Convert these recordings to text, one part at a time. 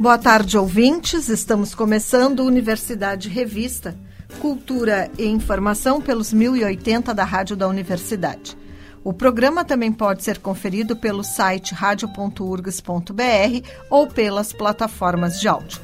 Boa tarde, ouvintes. Estamos começando Universidade Revista, Cultura e Informação pelos 1080 da Rádio da Universidade. O programa também pode ser conferido pelo site radio.urgs.br ou pelas plataformas de áudio.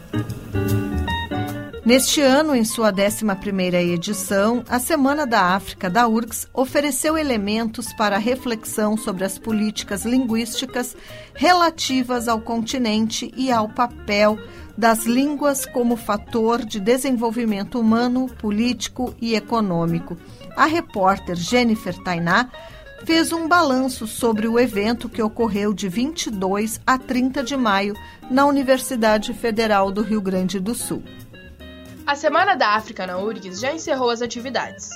Neste ano, em sua 11ª edição, a Semana da África da URGS ofereceu elementos para reflexão sobre as políticas linguísticas relativas ao continente e ao papel das línguas como fator de desenvolvimento humano, político e econômico. A repórter Jennifer Tainá fez um balanço sobre o evento que ocorreu de 22 a 30 de maio na Universidade Federal do Rio Grande do Sul. A Semana da África na URGS já encerrou as atividades.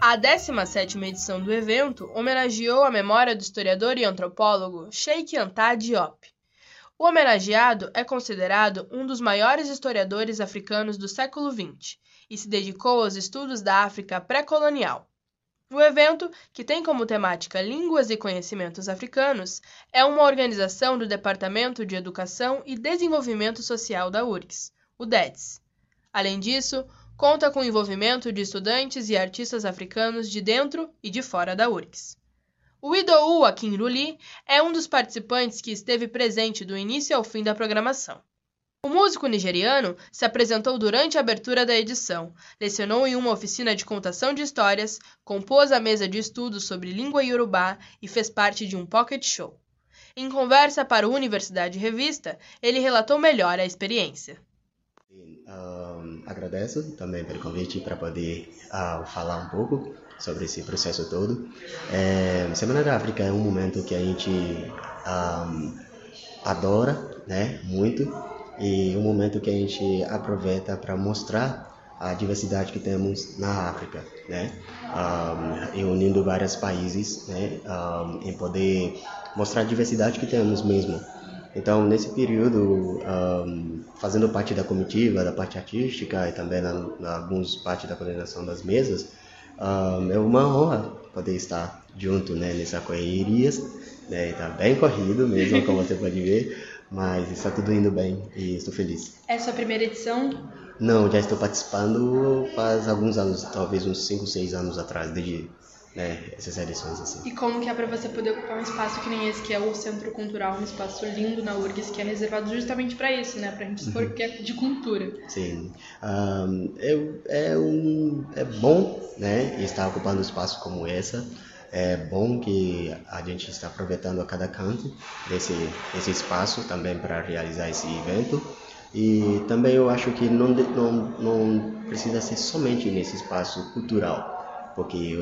A 17ª edição do evento homenageou a memória do historiador e antropólogo Sheikh Anta Diop. O homenageado é considerado um dos maiores historiadores africanos do século XX e se dedicou aos estudos da África pré-colonial. O evento, que tem como temática Línguas e Conhecimentos Africanos, é uma organização do Departamento de Educação e Desenvolvimento Social da URGS, o DEDS. Além disso, conta com o envolvimento de estudantes e artistas africanos de dentro e de fora da URGS. O Idou Akinruli é um dos participantes que esteve presente do início ao fim da programação. O músico nigeriano se apresentou durante a abertura da edição, lecionou em uma oficina de contação de histórias, compôs a mesa de estudos sobre língua iorubá e fez parte de um pocket show. Em conversa para o Universidade Revista, ele relatou melhor a experiência. Um, agradeço também pelo convite para poder uh, falar um pouco sobre esse processo todo. É, Semana da África é um momento que a gente um, adora, né, muito, e um momento que a gente aproveita para mostrar a diversidade que temos na África, né, um, unindo vários países, né, em poder mostrar a diversidade que temos mesmo então, nesse período, um, fazendo parte da comitiva, da parte artística e também na, na alguns parte da coordenação das mesas, um, é uma honra poder estar junto né, nessa correria. Né, está bem corrido mesmo, como você pode ver, mas está tudo indo bem e estou feliz. É sua primeira edição? Não, já estou participando faz alguns anos, talvez uns 5, 6 anos atrás, desde né, essas edições assim. E como que é para você poder ocupar um espaço que nem esse, que é o Centro Cultural, um espaço lindo na URGS, que é reservado justamente para isso, né, para a gente expor uhum. que é de cultura. Sim, um, é, é, um, é bom, né, estar ocupando um espaço como essa, é bom que a gente está aproveitando a cada canto desse, desse espaço também para realizar esse evento. E também eu acho que não, não, não precisa ser somente nesse espaço cultural, porque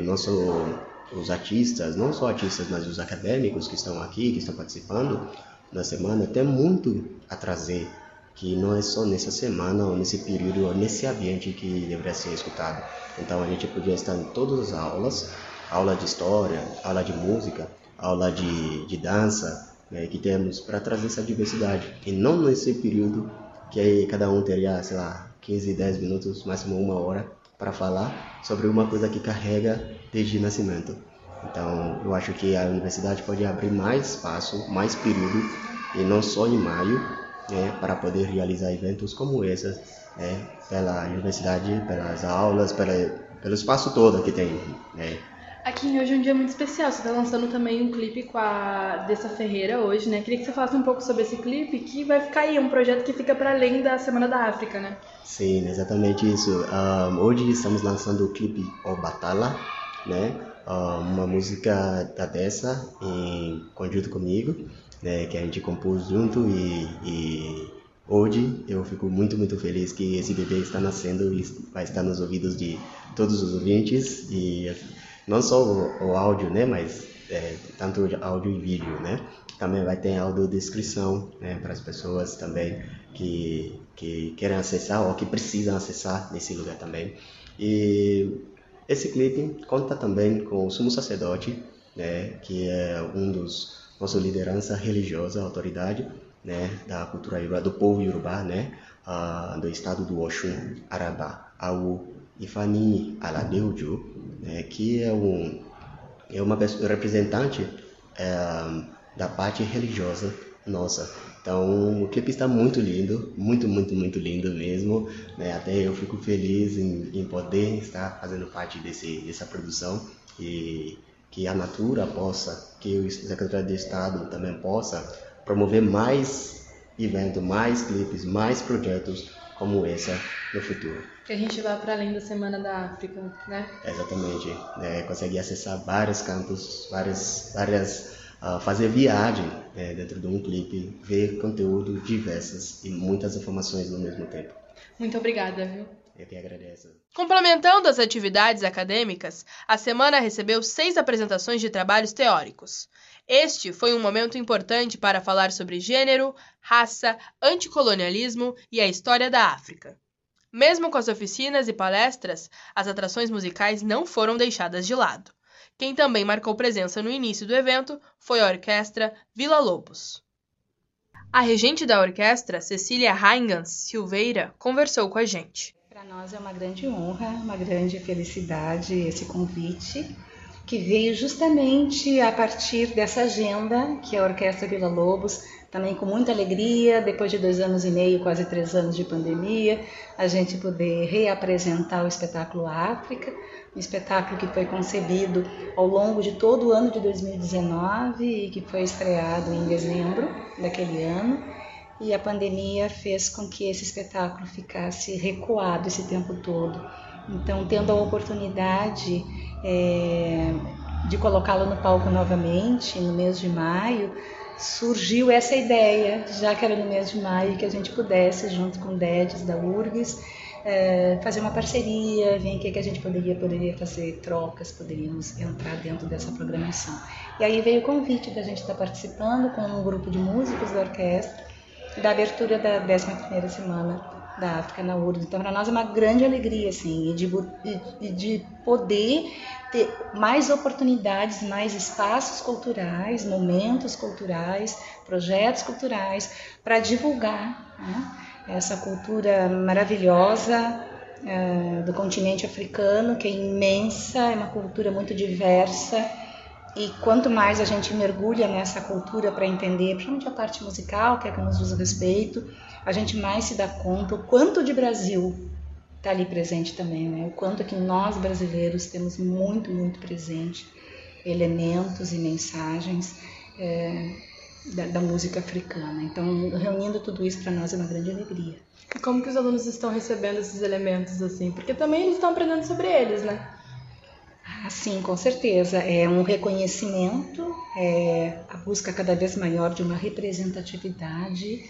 os artistas, não só artistas, mas os acadêmicos que estão aqui, que estão participando na semana, tem muito a trazer, que não é só nessa semana ou nesse período ou nesse ambiente que deveria ser escutado. Então a gente podia estar em todas as aulas, aula de história, aula de música, aula de, de dança, né, que temos para trazer essa diversidade. E não nesse período que aí cada um teria, sei lá, 15, 10 minutos, máximo uma hora, para falar sobre uma coisa que carrega desde nascimento. Então, eu acho que a universidade pode abrir mais espaço, mais período, e não só em maio, né, para poder realizar eventos como esses, né, pela universidade, pelas aulas, pela, pelo espaço todo que tem. Né. Aqui hoje é um dia muito especial. Você está lançando também um clipe com a Dessa Ferreira hoje, né? Queria que você falasse um pouco sobre esse clipe, que vai ficar aí, um projeto que fica para além da Semana da África, né? Sim, exatamente isso. Um, hoje estamos lançando o clipe O Batala, né? Um, uma música da Dessa em conjunto comigo, né? Que a gente compôs junto e, e hoje eu fico muito, muito feliz que esse bebê está nascendo e vai estar nos ouvidos de todos os ouvintes e não só o, o áudio, né, mas é, tanto áudio e vídeo, né? Também vai ter audiodescrição, né, para as pessoas também que que querem acessar ou que precisam acessar nesse lugar também. E esse clipe conta também com o sumo sacerdote, né, que é um dos nossa liderança religiosa, autoridade, né, da cultura Yoruba, do povo Yoruba, né, uh, do estado do Oshun, Arabá, ao Ifani Aladeujo, né, que é um é uma pessoa, representante é, da parte religiosa nossa. Então o clipe está muito lindo, muito, muito, muito lindo mesmo. Né? Até eu fico feliz em, em poder estar fazendo parte desse, dessa produção e que a Natura possa, que o secretário de Estado também possa promover mais eventos, mais clipes, mais projetos como esse no futuro. Que a gente vá para além da Semana da África, né? Exatamente. É, conseguir acessar vários campos, várias, várias uh, fazer viagem né, dentro de um clipe, ver conteúdo diversos e muitas informações no mesmo tempo. Muito obrigada, viu? Eu que agradeço. Complementando as atividades acadêmicas, a semana recebeu seis apresentações de trabalhos teóricos. Este foi um momento importante para falar sobre gênero, raça, anticolonialismo e a história da África. Mesmo com as oficinas e palestras, as atrações musicais não foram deixadas de lado. Quem também marcou presença no início do evento foi a orquestra Vila Lobos. A regente da orquestra, Cecília Reingans Silveira, conversou com a gente. Para nós é uma grande honra, uma grande felicidade esse convite, que veio justamente a partir dessa agenda que a Orquestra Vila Lobos, também com muita alegria, depois de dois anos e meio, quase três anos de pandemia, a gente poder reapresentar o espetáculo África, um espetáculo que foi concebido ao longo de todo o ano de 2019 e que foi estreado em dezembro daquele ano e a pandemia fez com que esse espetáculo ficasse recuado esse tempo todo. Então, tendo a oportunidade é, de colocá-lo no palco novamente no mês de maio, surgiu essa ideia, já que era no mês de maio, que a gente pudesse, junto com o DEDES da URGS, é, fazer uma parceria, ver o que, que a gente poderia, poderia fazer trocas, poderíamos entrar dentro dessa programação. E aí veio o convite da gente estar participando com um grupo de músicos da orquestra, da abertura da 11ª Semana da África na URSS. Então, para nós é uma grande alegria, assim, de, de poder ter mais oportunidades, mais espaços culturais, momentos culturais, projetos culturais para divulgar né, essa cultura maravilhosa uh, do continente africano, que é imensa, é uma cultura muito diversa e quanto mais a gente mergulha nessa cultura para entender, principalmente a parte musical, que é que nos diz respeito, a gente mais se dá conta o quanto de Brasil está ali presente também, né? O quanto que nós brasileiros temos muito, muito presente elementos e mensagens é, da, da, música africana. Então, reunindo tudo isso para nós é uma grande alegria. E como que os alunos estão recebendo esses elementos assim? Porque também eles estão aprendendo sobre eles, né? Sim, com certeza. É um reconhecimento, é a busca cada vez maior de uma representatividade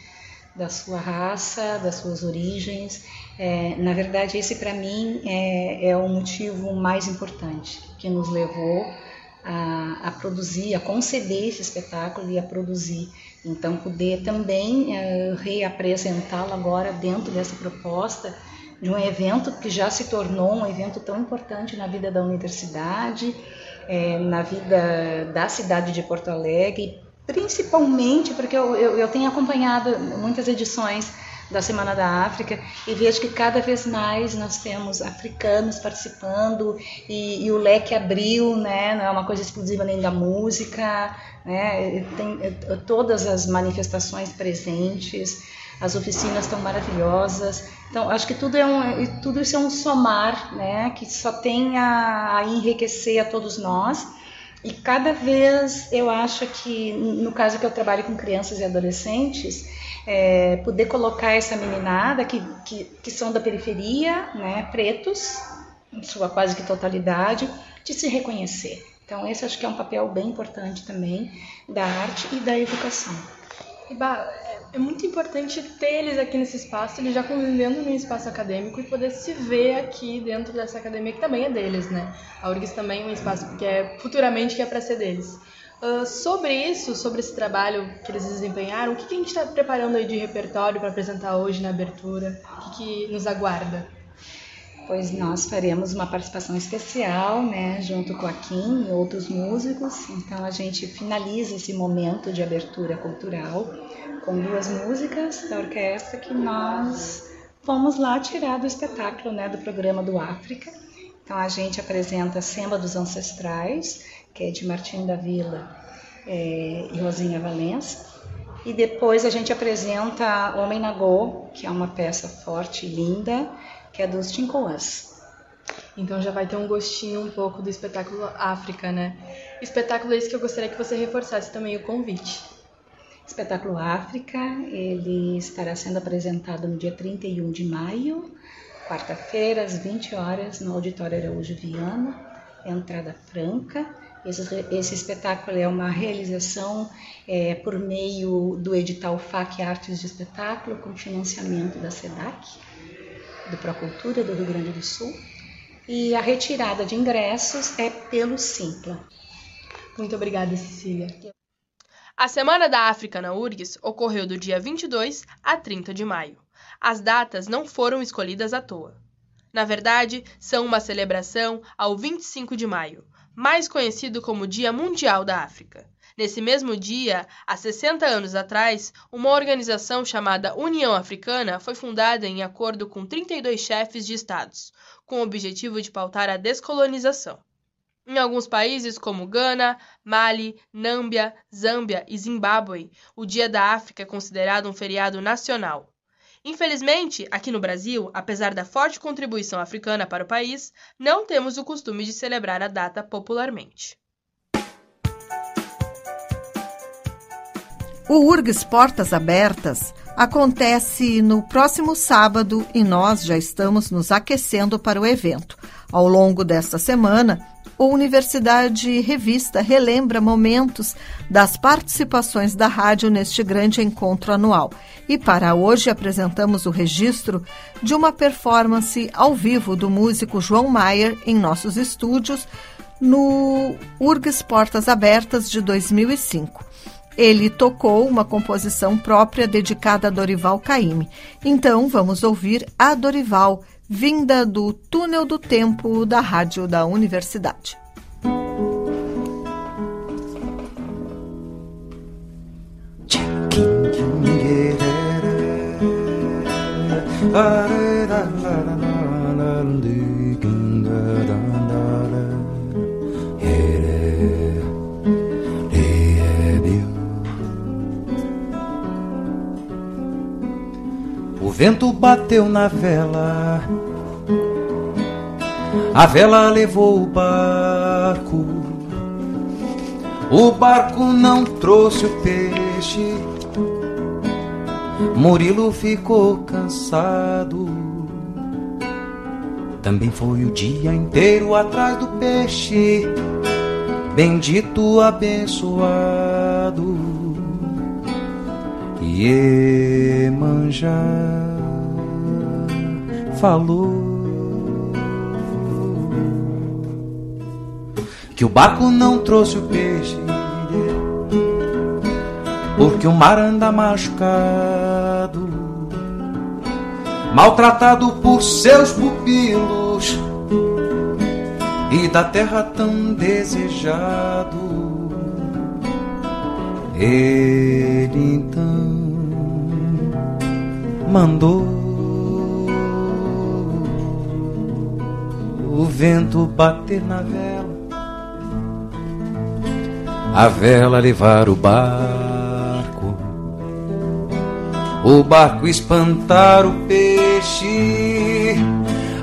da sua raça, das suas origens. É, na verdade, esse para mim é, é o motivo mais importante que nos levou a, a, produzir, a conceber esse espetáculo e a produzir. Então, poder também é, reapresentá-lo agora dentro dessa proposta de um evento que já se tornou um evento tão importante na vida da universidade, é, na vida da cidade de Porto Alegre, principalmente porque eu, eu, eu tenho acompanhado muitas edições da Semana da África e vejo que cada vez mais nós temos africanos participando e, e, o leque abriu, né? não é uma coisa exclusiva nem da música, né? tem todas as manifestações presentes, as oficinas estão maravilhosas, então, acho que tudo, é um, tudo isso é um somar, né, que só tem a, a enriquecer a todos nós. E cada vez eu acho que, no caso que eu trabalho com crianças e adolescentes, é, poder colocar essa meninada que, que, que são da periferia, né, pretos, em sua quase que totalidade, de se reconhecer. Então, esse acho que é um papel bem importante também da arte e da educação. Iba, é muito importante ter eles aqui nesse espaço, eles já convivendo num espaço acadêmico e poder se ver aqui dentro dessa academia que também é deles, né? A URGS também é um espaço que é futuramente que é para ser deles. Uh, sobre isso, sobre esse trabalho que eles desempenharam, o que, que a gente está preparando aí de repertório para apresentar hoje na abertura? O que, que, nos aguarda? Pois nós faremos uma participação especial, né, junto com a Kim e outros músicos. Então a gente finaliza esse momento de abertura cultural com duas músicas da orquestra que nós fomos lá tirar do espetáculo, né, do programa do África. Então a gente apresenta Semba dos Ancestrais que é de Martim da Vila é, e Rosinha Valença. E depois a gente apresenta Homem Nagô, que é uma peça forte e linda, que é dos Tincoãs. Então já vai ter um gostinho um pouco do espetáculo África, né? Espetáculo esse que eu gostaria que você reforçasse também o convite. Espetáculo África, ele estará sendo apresentado no dia 31 de maio, quarta-feira, às 20 horas, no Auditório Araújo Viana, entrada franca. Esse, esse espetáculo é uma realização é, por meio do edital FAC Artes de Espetáculo, com financiamento da SEDAC, do Procultura do Rio Grande do Sul. E a retirada de ingressos é pelo Simpla. Muito obrigada, Cecília. A Semana da África na URGS ocorreu do dia 22 a 30 de maio. As datas não foram escolhidas à toa. Na verdade, são uma celebração ao 25 de maio, mais conhecido como Dia Mundial da África. Nesse mesmo dia, há 60 anos atrás, uma organização chamada União Africana foi fundada em acordo com 32 chefes de estados, com o objetivo de pautar a descolonização. Em alguns países como Gana, Mali, Nâmbia, Zâmbia e Zimbábue, o Dia da África é considerado um feriado nacional. Infelizmente, aqui no Brasil, apesar da forte contribuição africana para o país, não temos o costume de celebrar a data popularmente. O URGS Portas Abertas acontece no próximo sábado e nós já estamos nos aquecendo para o evento. Ao longo desta semana, o Universidade Revista relembra momentos das participações da rádio neste grande encontro anual. E para hoje apresentamos o registro de uma performance ao vivo do músico João Maier em nossos estúdios no URGS Portas Abertas de 2005. Ele tocou uma composição própria dedicada a Dorival Caymmi. Então vamos ouvir a Dorival vinda do túnel do tempo da rádio da universidade. Vento bateu na vela, a vela levou o barco. O barco não trouxe o peixe, Murilo ficou cansado. Também foi o dia inteiro atrás do peixe, bendito, abençoado. Iemanjá falou que o barco não trouxe o peixe, porque o mar anda machucado, maltratado por seus pupilos e da terra tão desejado. Ele então mandou o vento bater na vela, a vela levar o barco, o barco espantar o peixe,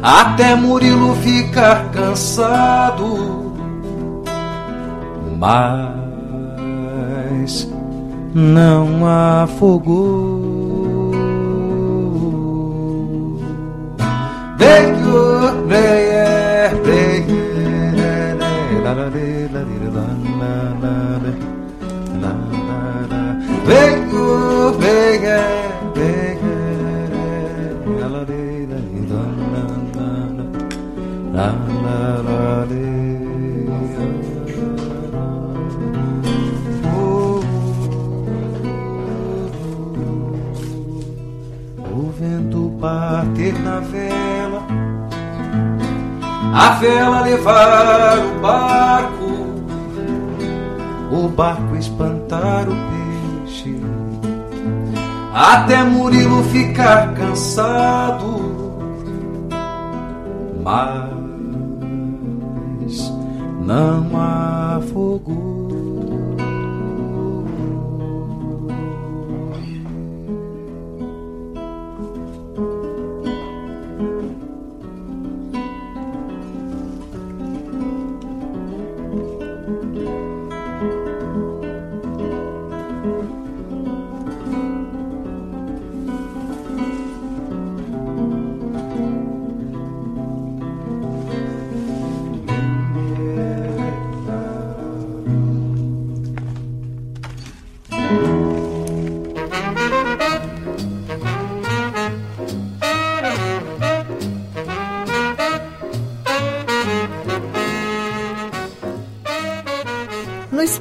até Murilo ficar cansado. Mas não afogou. Make your. O vento bater na vela a vela levar o barco, o barco espantar o peixe, até Murilo ficar cansado. Mas não afogou.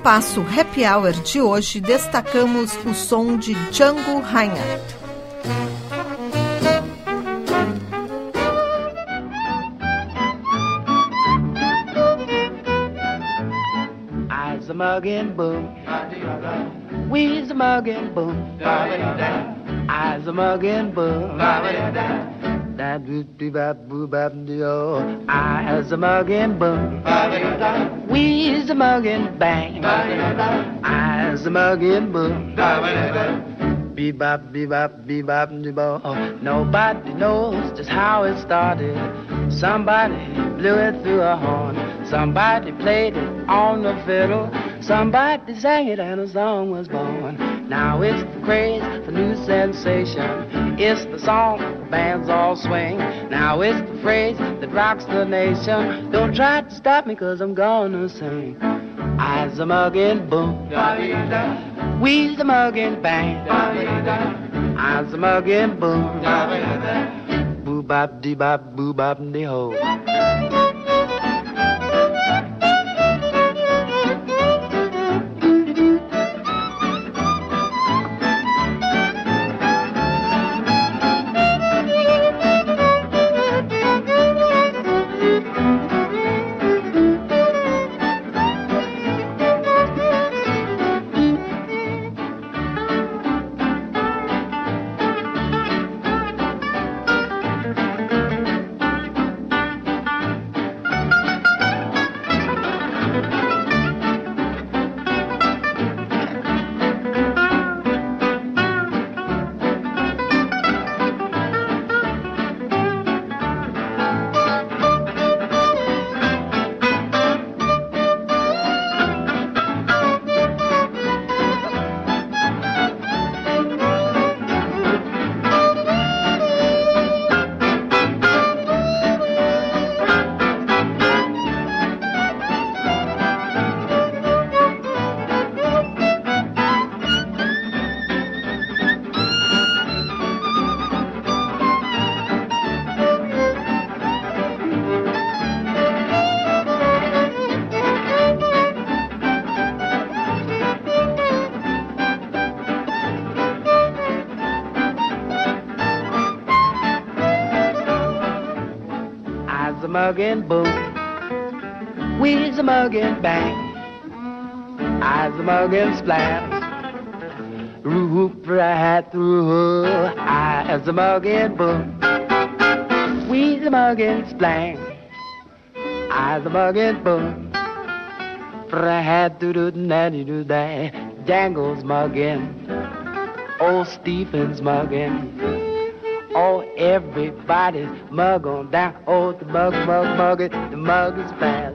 Espaço Happy Hour de hoje, destacamos o som de Django Reinhardt. I's a muggin' boom. We's a muggin' boom. I's a muggin' boom. Da doo doo bap boo bap doo. I's a muggin' boom. We's a muggin' bang. I's a muggin' boom. Bebop, bebop, bebop, bebop. Nobody knows just how it started. Somebody blew it through a horn. Somebody played it on the fiddle. Somebody sang it and a song was born. Now it's the craze for new sensation. It's the song the bands all swing. Now it's the phrase that rocks the nation. Don't try to stop me cause I'm gonna sing. I's a muggin' boom. We's the muggin' bang. I's a muggin' boom. Bop dee bop boo bop dee ho. I's a muggin' splash. Roop right through. I's a muggin' boom. We's a muggin' splang. I's a muggin' boom. Right through the natty do that. Dangle's muggin'. Old Stephen's muggin'. Oh, everybody's mug on down. Oh, the mug, mug, mug it. The mug is fast.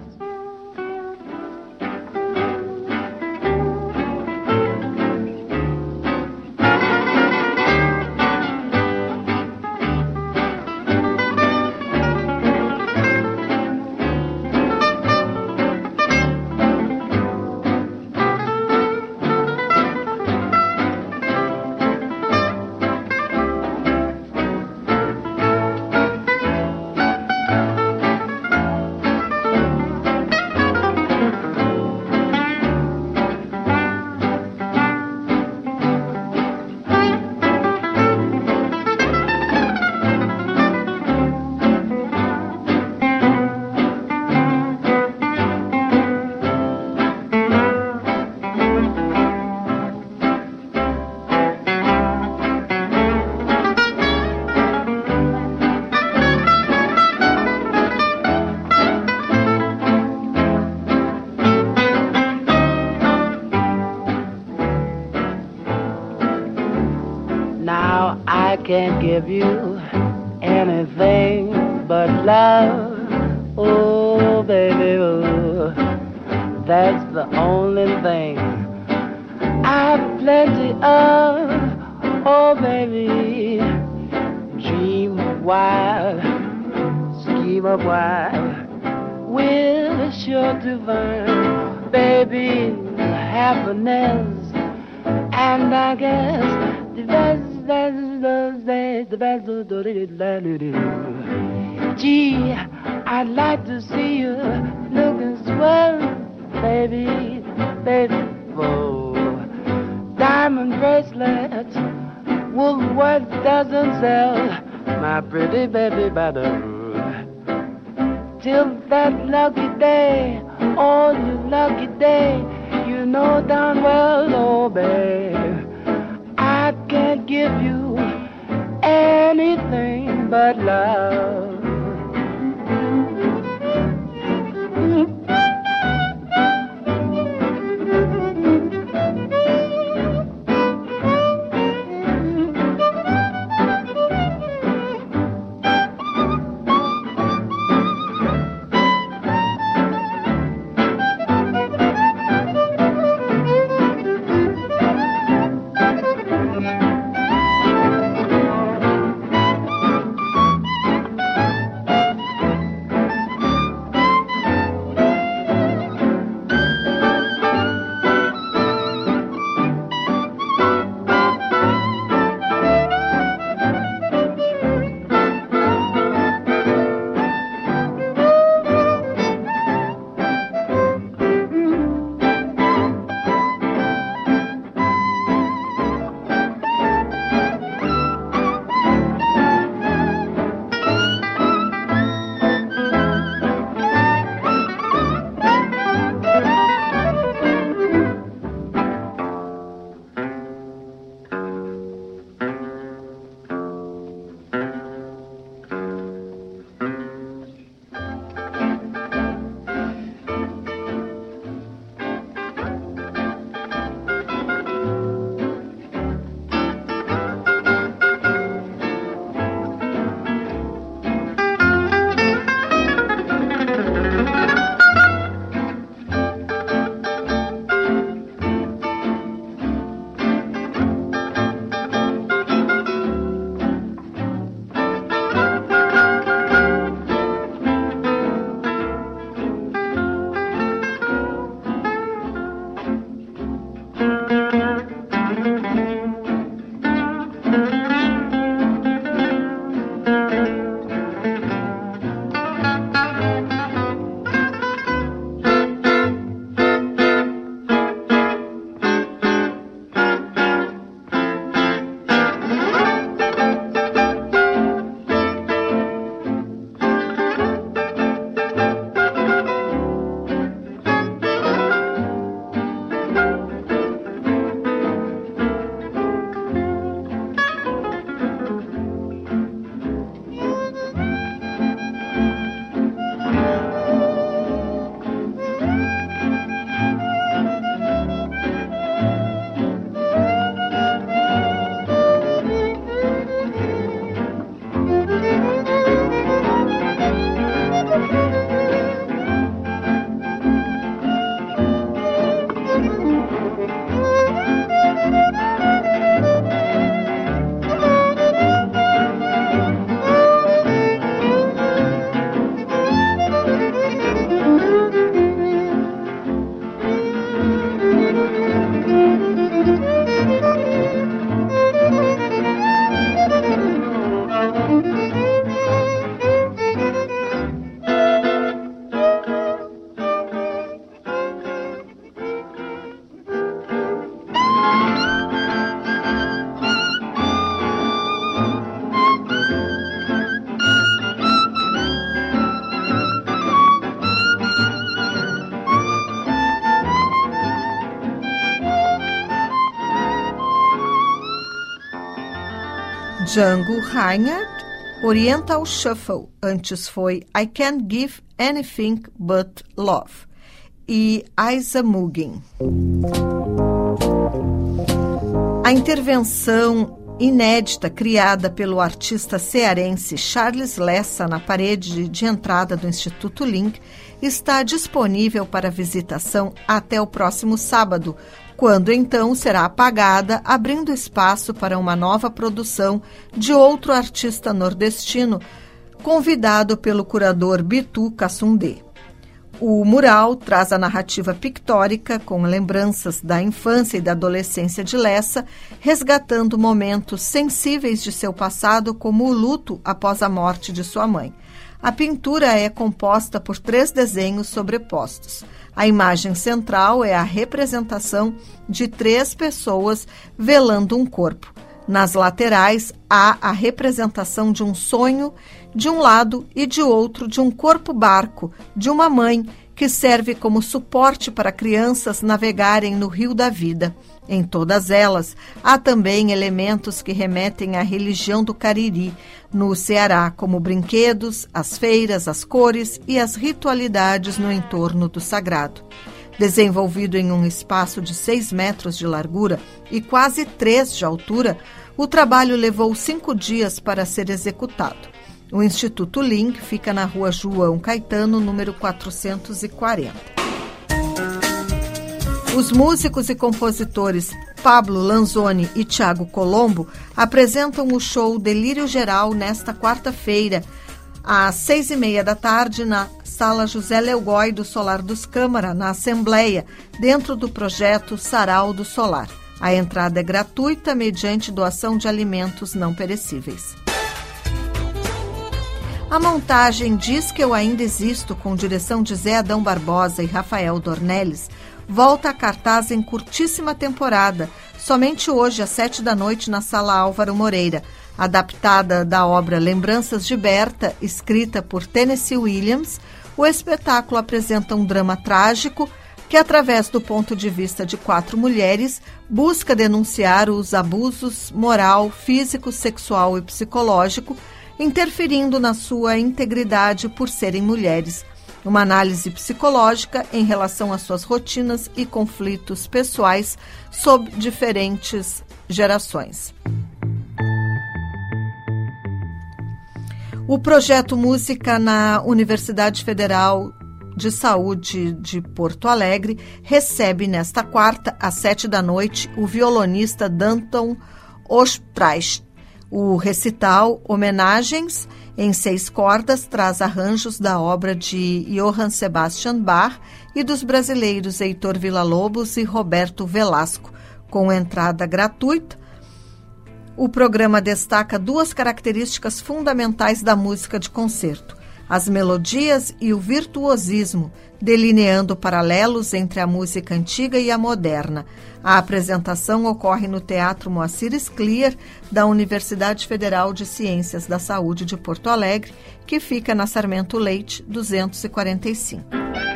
Give you Woolworth doesn't sell my pretty baby by the Till that lucky day, oh, you lucky day, you know darn well, oh, babe, I can't give you anything but love. Django Reinhardt, Oriental Shuffle, antes foi I Can't Give Anything But Love, e Isa Mugen. A intervenção inédita criada pelo artista cearense Charles Lessa na parede de entrada do Instituto Link está disponível para visitação até o próximo sábado, quando então será apagada, abrindo espaço para uma nova produção de outro artista nordestino, convidado pelo curador Bitu Cassundê. O mural traz a narrativa pictórica com lembranças da infância e da adolescência de Lessa, resgatando momentos sensíveis de seu passado, como o luto após a morte de sua mãe. A pintura é composta por três desenhos sobrepostos. A imagem central é a representação de três pessoas velando um corpo. Nas laterais há a representação de um sonho de um lado e de outro de um corpo-barco de uma mãe que serve como suporte para crianças navegarem no rio da vida. Em todas elas, há também elementos que remetem à religião do Cariri, no Ceará, como brinquedos, as feiras, as cores e as ritualidades no entorno do sagrado. Desenvolvido em um espaço de 6 metros de largura e quase 3 de altura, o trabalho levou cinco dias para ser executado. O Instituto Link fica na rua João Caetano, número 440. Os músicos e compositores Pablo Lanzoni e Tiago Colombo apresentam o show Delírio Geral nesta quarta-feira, às seis e meia da tarde, na Sala José Leugói do Solar dos Câmara, na Assembleia, dentro do projeto Sarau do Solar. A entrada é gratuita mediante doação de alimentos não perecíveis. A montagem Diz que eu ainda existo, com direção de Zé Adão Barbosa e Rafael Dornelles, volta a cartaz em curtíssima temporada, somente hoje às sete da noite na Sala Álvaro Moreira, adaptada da obra Lembranças de Berta, escrita por Tennessee Williams. O espetáculo apresenta um drama trágico que, através do ponto de vista de quatro mulheres, busca denunciar os abusos moral, físico, sexual e psicológico interferindo na sua integridade por serem mulheres. Uma análise psicológica em relação às suas rotinas e conflitos pessoais sob diferentes gerações. O projeto Música na Universidade Federal de Saúde de Porto Alegre recebe nesta quarta, às sete da noite, o violonista Danton Ostreich o recital Homenagens em Seis Cordas traz arranjos da obra de Johann Sebastian Bach e dos brasileiros Heitor Villa-Lobos e Roberto Velasco, com entrada gratuita. O programa destaca duas características fundamentais da música de concerto: as melodias e o virtuosismo, delineando paralelos entre a música antiga e a moderna. A apresentação ocorre no Teatro Moacir Scliar, da Universidade Federal de Ciências da Saúde de Porto Alegre, que fica na Sarmento Leite 245.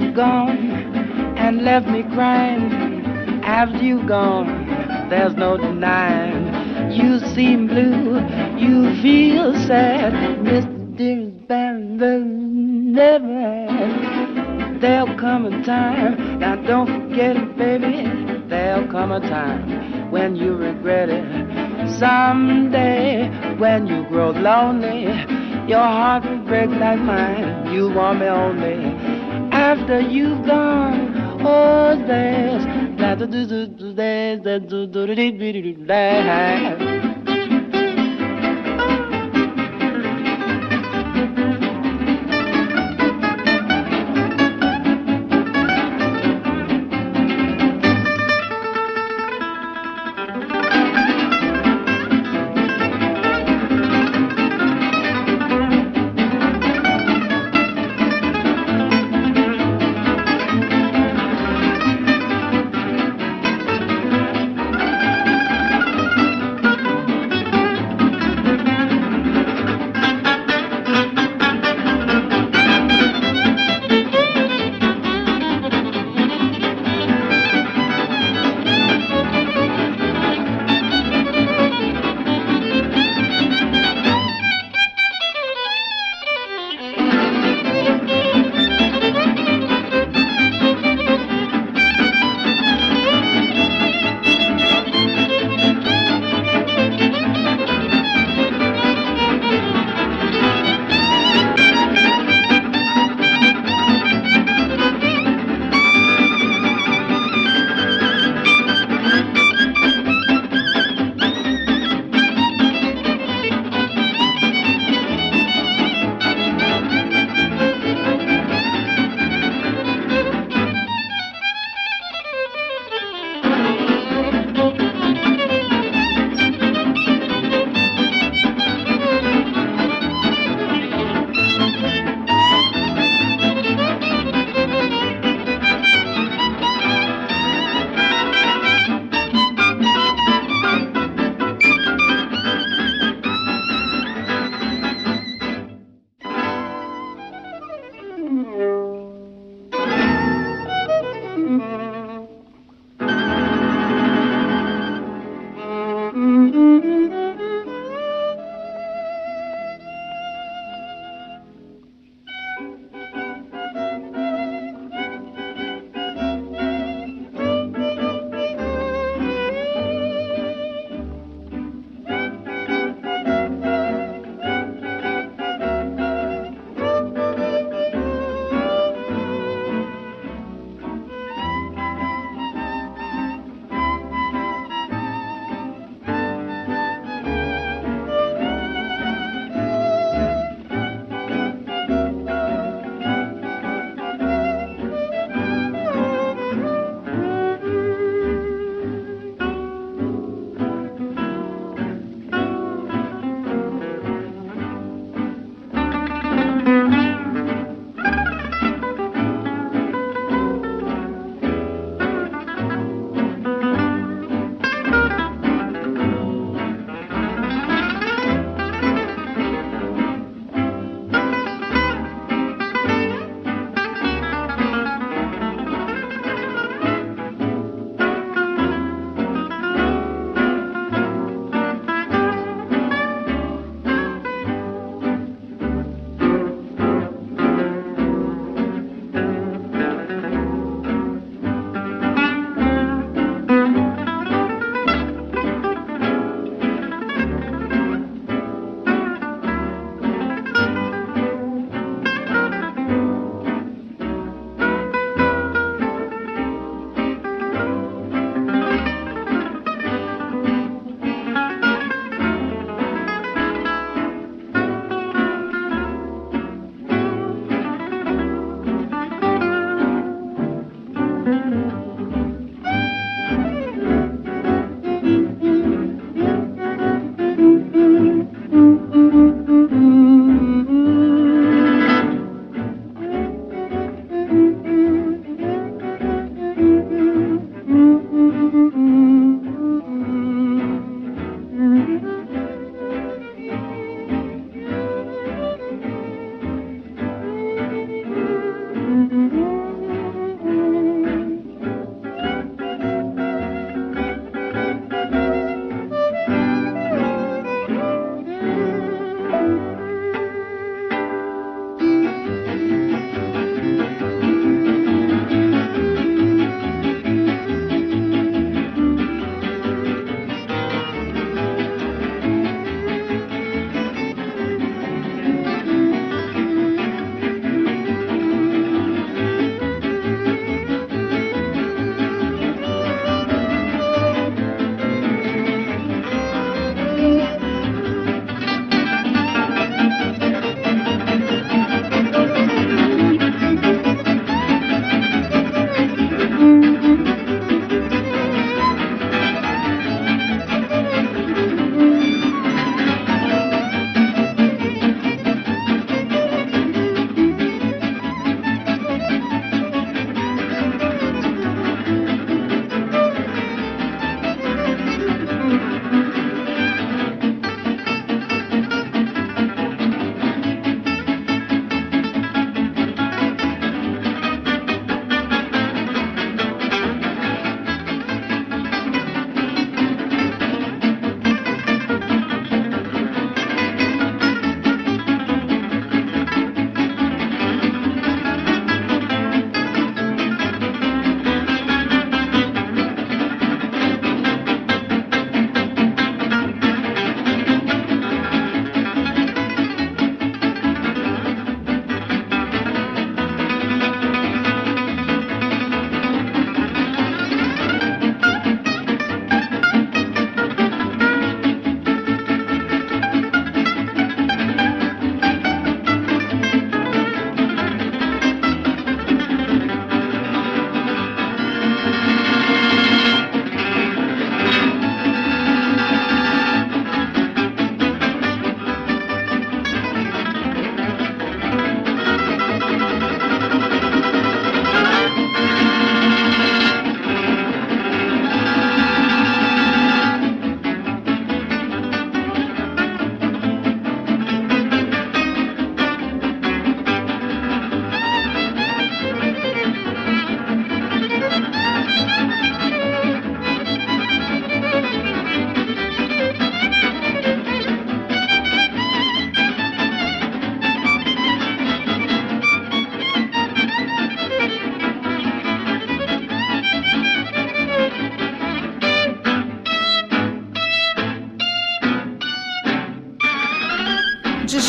You've gone and left me crying. After you've gone, there's no denying. You seem blue, you feel sad. Mr. Band never There'll come a time, now don't forget it, baby. There'll come a time when you regret it. Someday, when you grow lonely, your heart will break like mine. You want me only after you've gone. Oh, dance, dance, dance, dance, dance, dance, dance, dance, dance.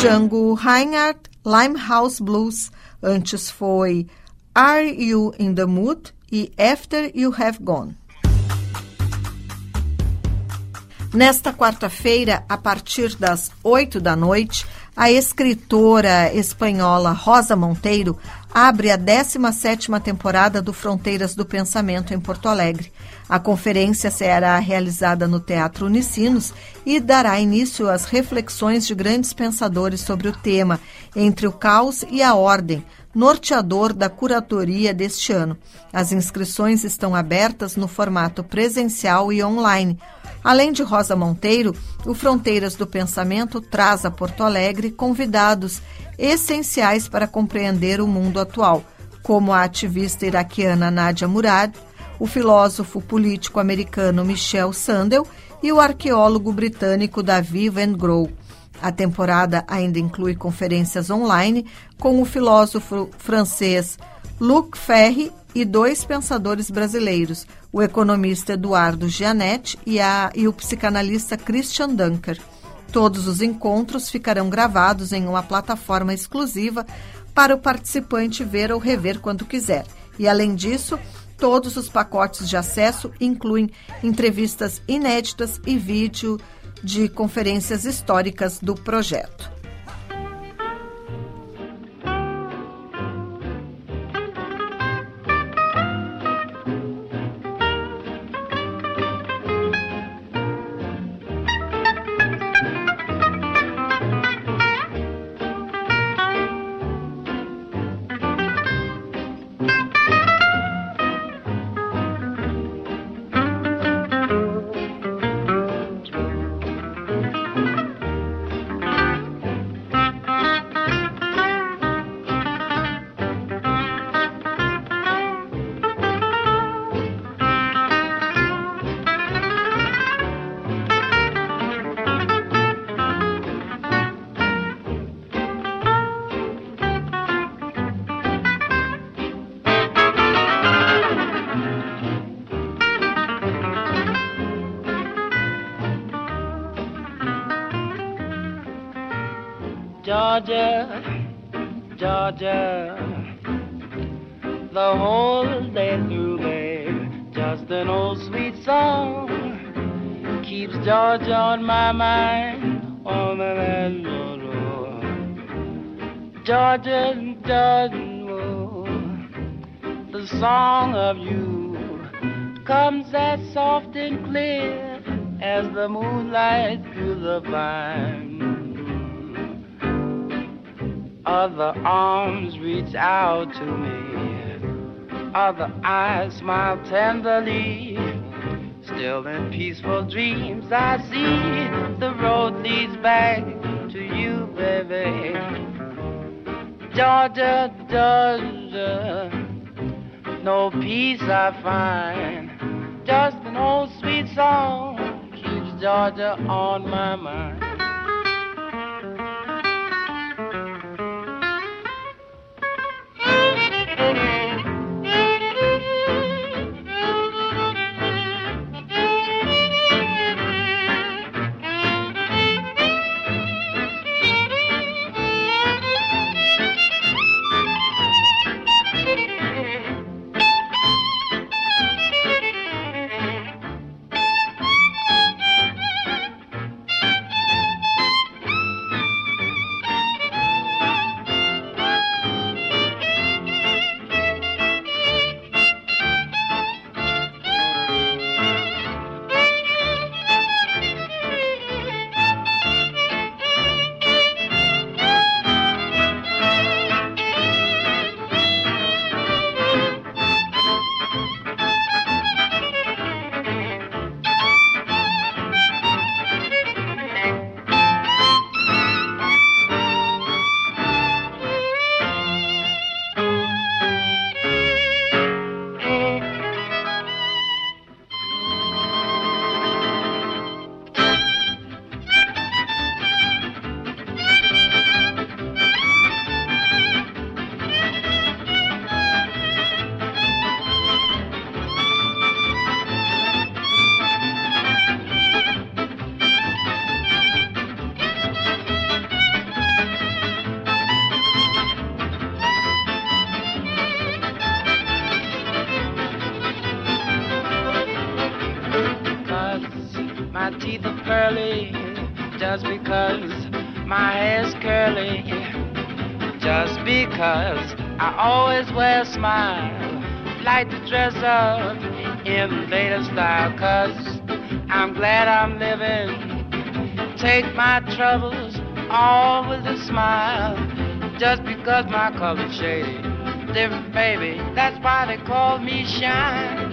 Django Reinhardt, Limehouse Blues. Antes foi Are You in the Mood e After You Have Gone. Nesta quarta-feira, a partir das oito da noite, a escritora espanhola Rosa Monteiro abre a 17ª temporada do Fronteiras do Pensamento em Porto Alegre. A conferência será realizada no Teatro Unicinos e dará início às reflexões de grandes pensadores sobre o tema Entre o Caos e a Ordem, norteador da curadoria deste ano. As inscrições estão abertas no formato presencial e online. Além de Rosa Monteiro, o Fronteiras do Pensamento traz a Porto Alegre convidados essenciais para compreender o mundo atual, como a ativista iraquiana Nadia Murad, o filósofo político americano Michel Sandel e o arqueólogo britânico Davi Van Grow. A temporada ainda inclui conferências online com o filósofo francês Luc Ferry e dois pensadores brasileiros, o economista Eduardo Gianetti e, a, e o psicanalista Christian Dunker. Todos os encontros ficarão gravados em uma plataforma exclusiva para o participante ver ou rever quando quiser. E, além disso, todos os pacotes de acesso incluem entrevistas inéditas e vídeo de conferências históricas do projeto. The whole day through, babe. Just an old sweet song keeps Georgia on my mind, on the land Georgia, Georgia, the song of you comes as soft and clear as the moonlight through the vine. Other arms reach out to me. Other eyes smile tenderly. Still in peaceful dreams, I see the road leads back to you, baby. Georgia, Georgia, no peace I find. Just an old sweet song keeps Georgia on my mind. Just because my hair's curly. Just because I always wear a smile. Like to dress up in latest style, cause I'm glad I'm living. Take my troubles all with a smile. Just because my color's shady. Different baby, that's why they call me shine.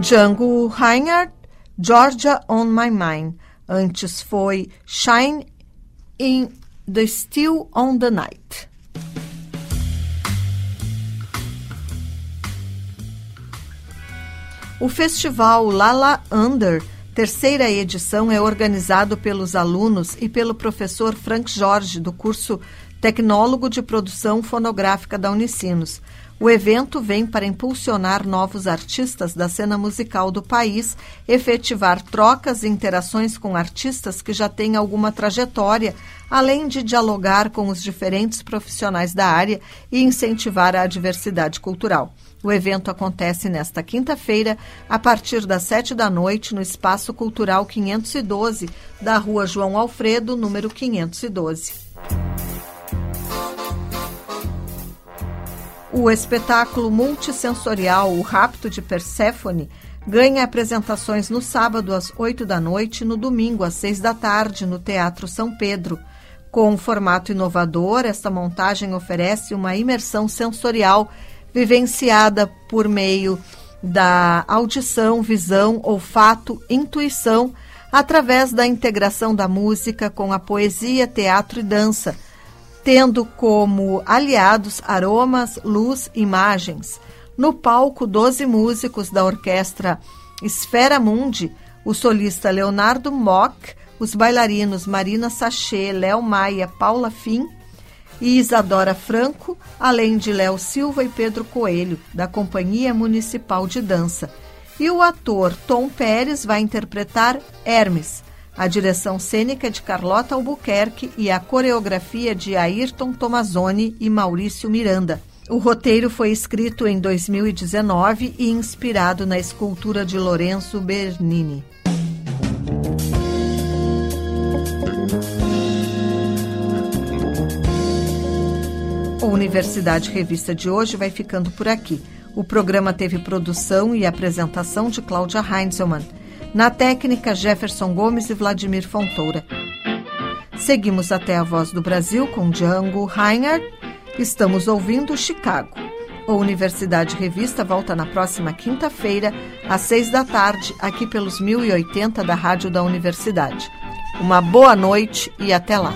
Django Reinhardt, Georgia on My Mind. Antes foi Shine in the Still on the Night. O festival Lala Under, terceira edição, é organizado pelos alunos e pelo professor Frank Jorge, do curso Tecnólogo de Produção Fonográfica da Unicinos. O evento vem para impulsionar novos artistas da cena musical do país, efetivar trocas e interações com artistas que já têm alguma trajetória, além de dialogar com os diferentes profissionais da área e incentivar a diversidade cultural. O evento acontece nesta quinta-feira, a partir das sete da noite, no Espaço Cultural 512, da Rua João Alfredo, número 512. O espetáculo multissensorial O Rapto de Perséfone ganha apresentações no sábado às 8 da noite e no domingo às 6 da tarde no Teatro São Pedro. Com um formato inovador, esta montagem oferece uma imersão sensorial vivenciada por meio da audição, visão, olfato, intuição, através da integração da música com a poesia, teatro e dança tendo como aliados aromas, luz, imagens. No palco, 12 músicos da orquestra Esfera Mundi, o solista Leonardo Mock, os bailarinos Marina Sachê, Léo Maia, Paula Fim e Isadora Franco, além de Léo Silva e Pedro Coelho, da Companhia Municipal de Dança. E o ator Tom Pérez vai interpretar Hermes, a direção cênica de Carlota Albuquerque e a coreografia de Ayrton Tomazoni e Maurício Miranda. O roteiro foi escrito em 2019 e inspirado na escultura de Lorenzo Bernini. A Universidade Revista de hoje vai ficando por aqui. O programa teve produção e apresentação de Cláudia Heinzelmann. Na técnica, Jefferson Gomes e Vladimir Fontoura. Seguimos até a Voz do Brasil com Django Reinhardt. Estamos ouvindo Chicago. A Universidade Revista volta na próxima quinta-feira, às seis da tarde, aqui pelos 1080 da Rádio da Universidade. Uma boa noite e até lá.